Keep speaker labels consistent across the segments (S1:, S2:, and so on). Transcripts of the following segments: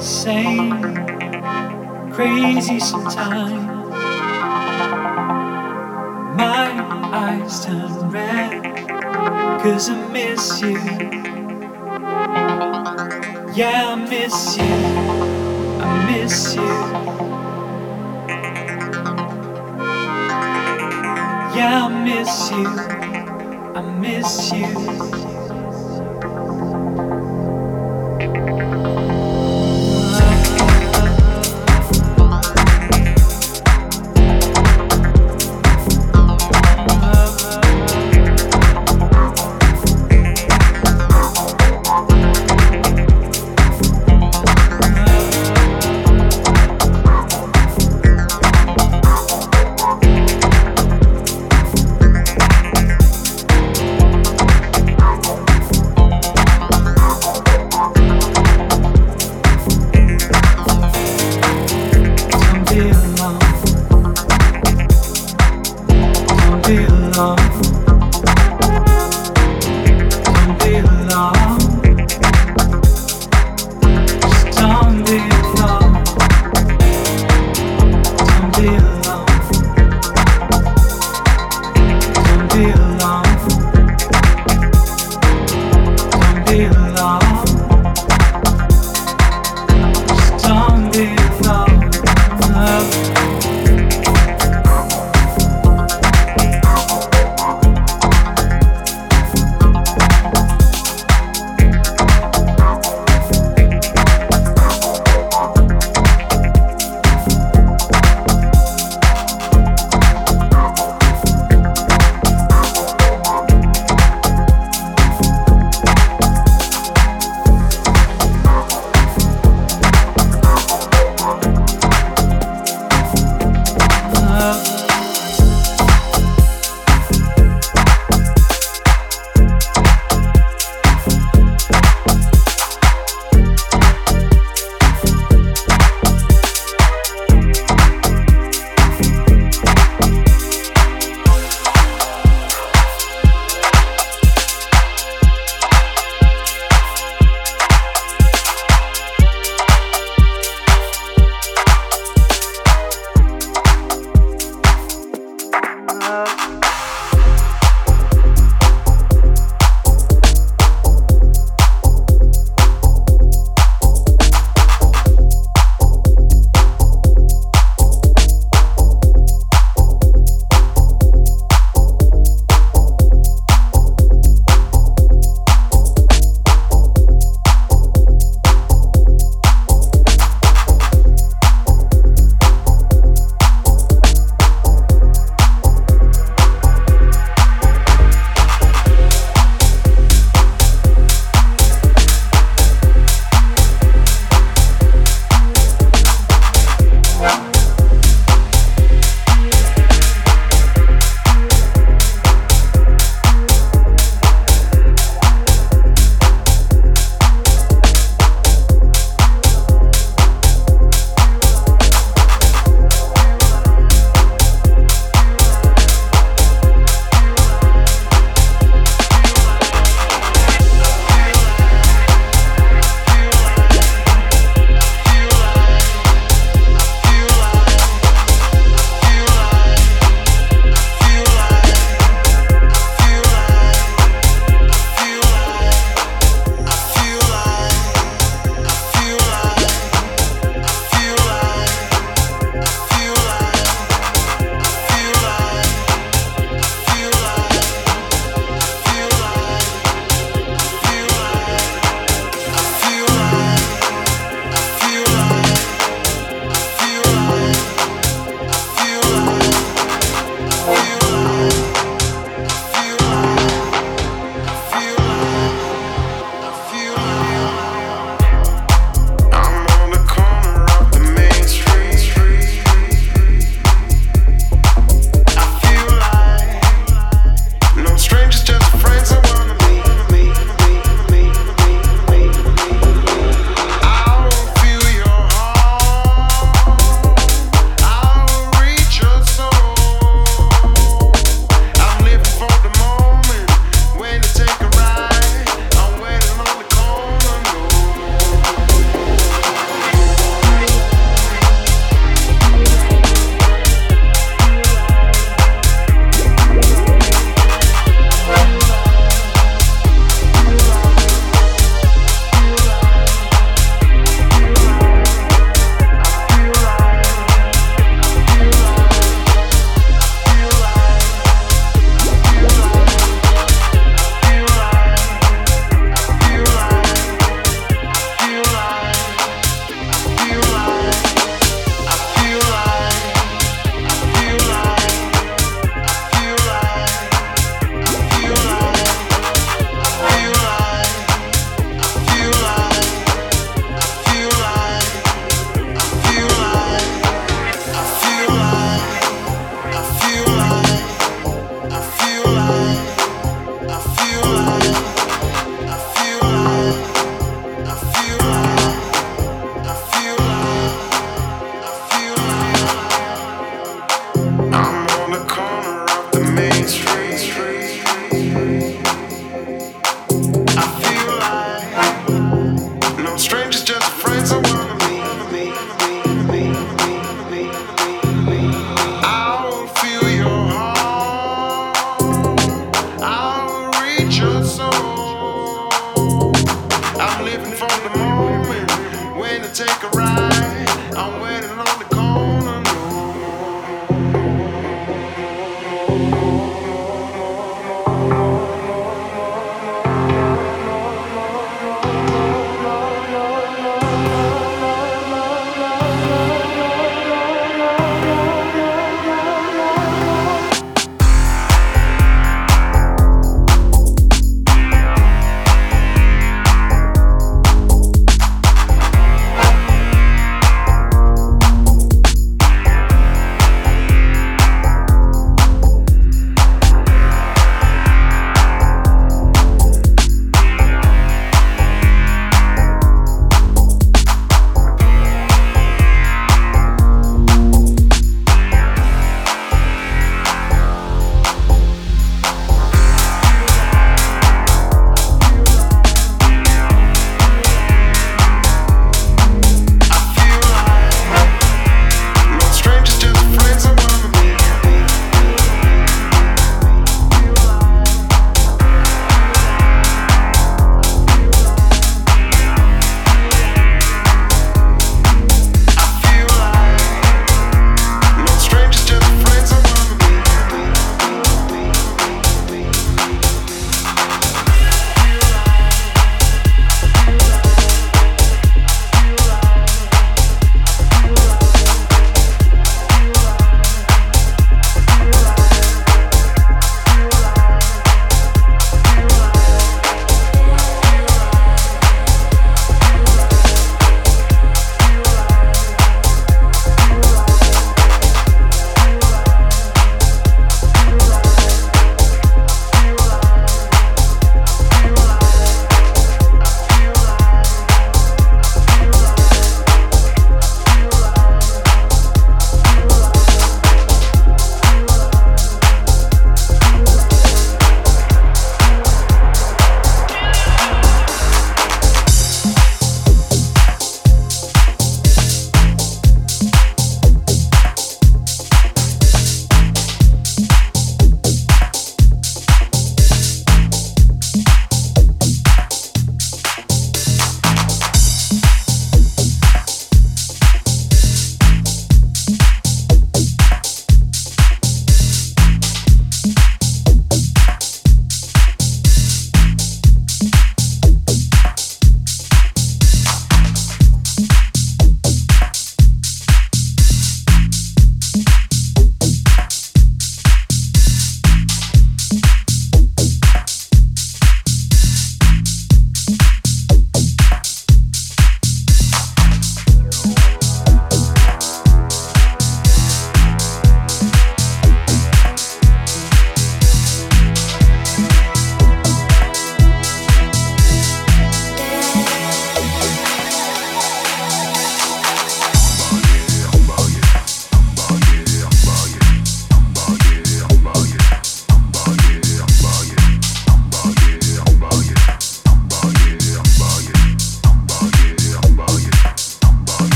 S1: insane, crazy sometimes. My eyes turn red, cause I miss you. Yeah, I miss you, I miss you. Yeah, I miss you, I miss you.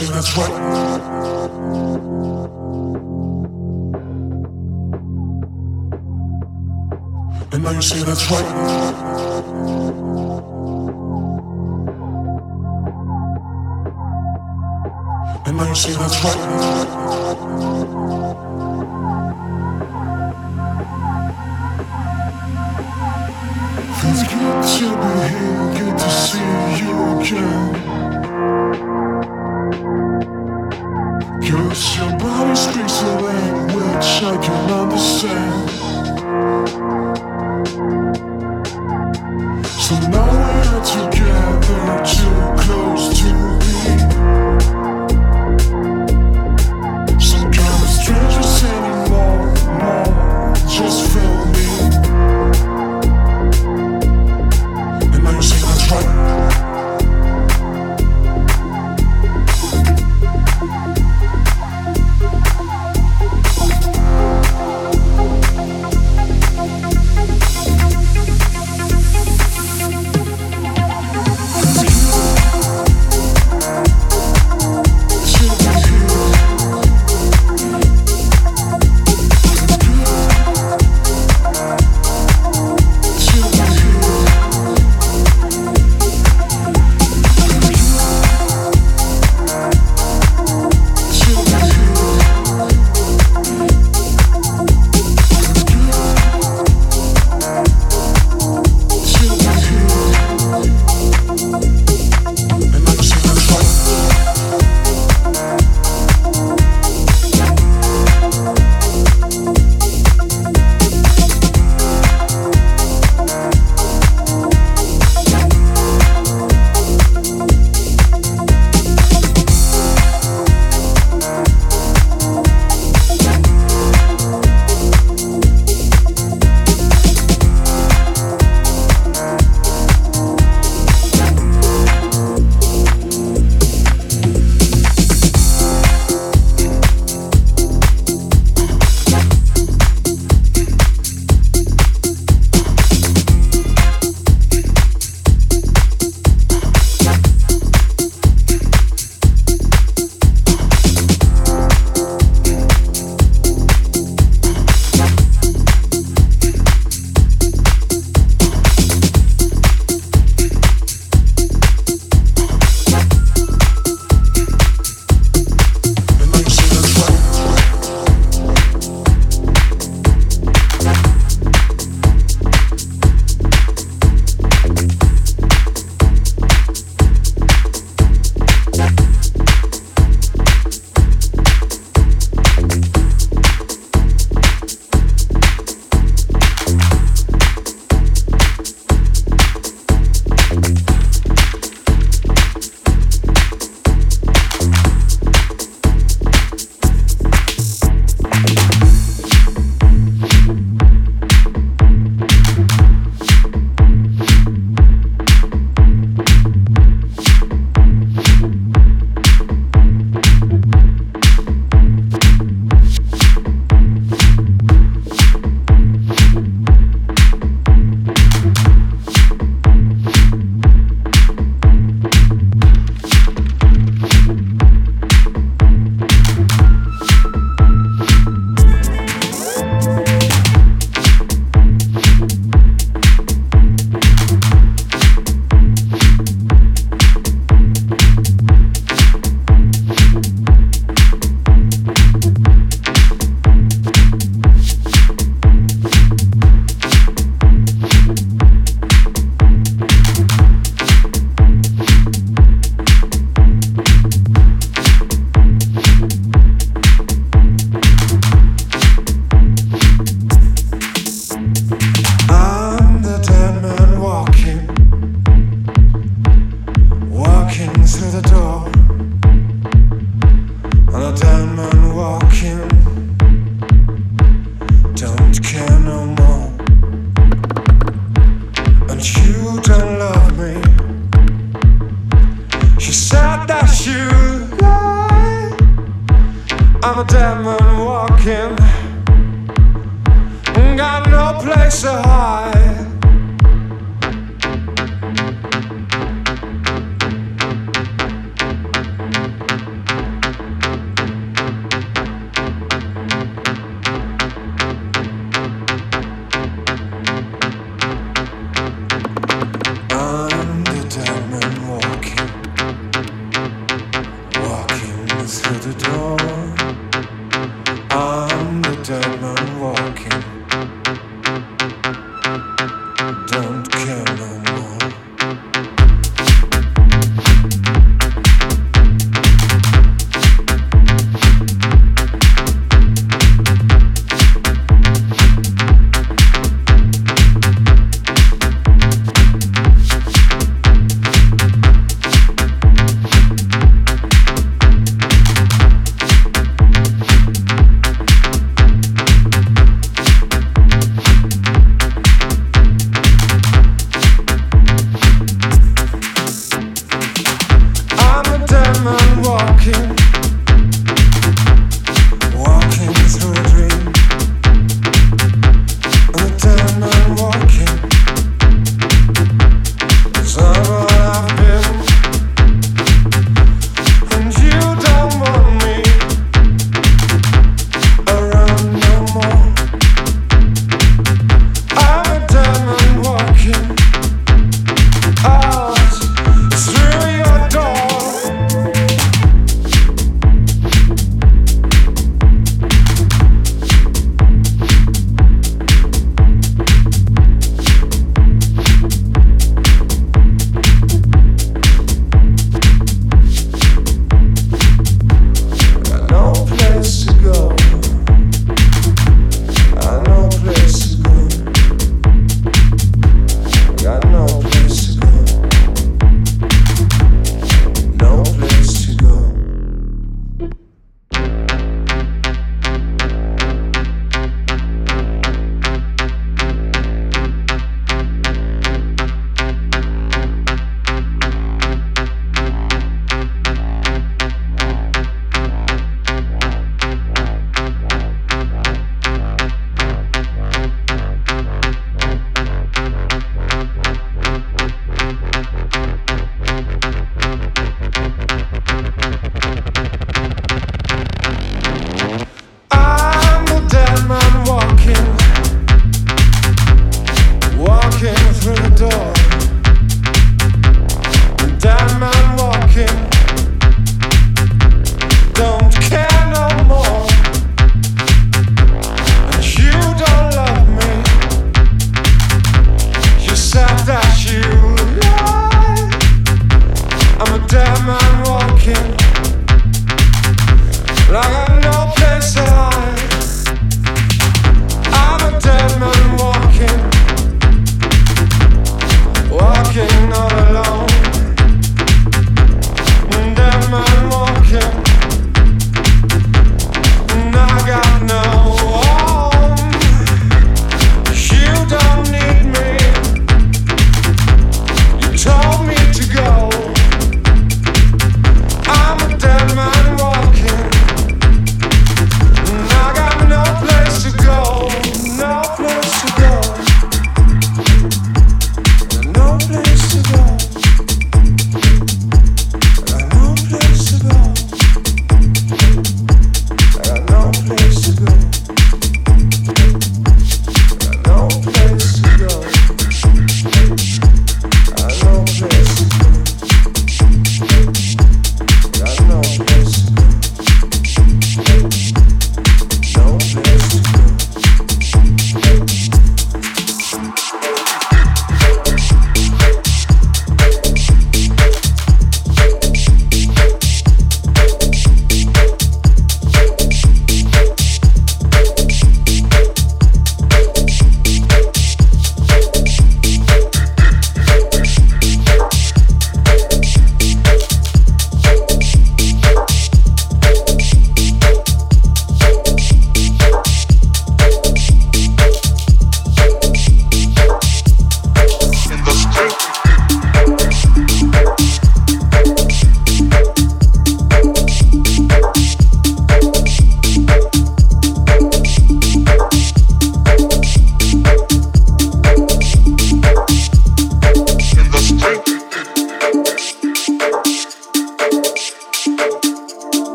S2: dancing, that's right. And now you say that's right. And now you say that's right. It's good to be here, good to see you again. Cause your body speaks a language I can understand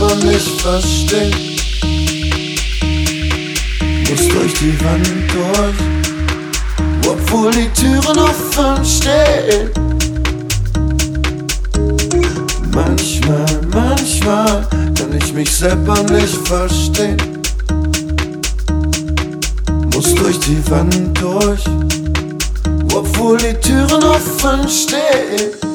S3: aber nicht verstehen. Muss durch die Wand durch, obwohl die Türen offen stehen. Manchmal, manchmal kann ich mich selber nicht verstehen. Muss durch die Wand durch, obwohl die Türen offen stehen.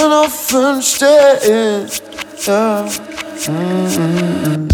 S3: you don't stay. Yeah. Mm-hmm.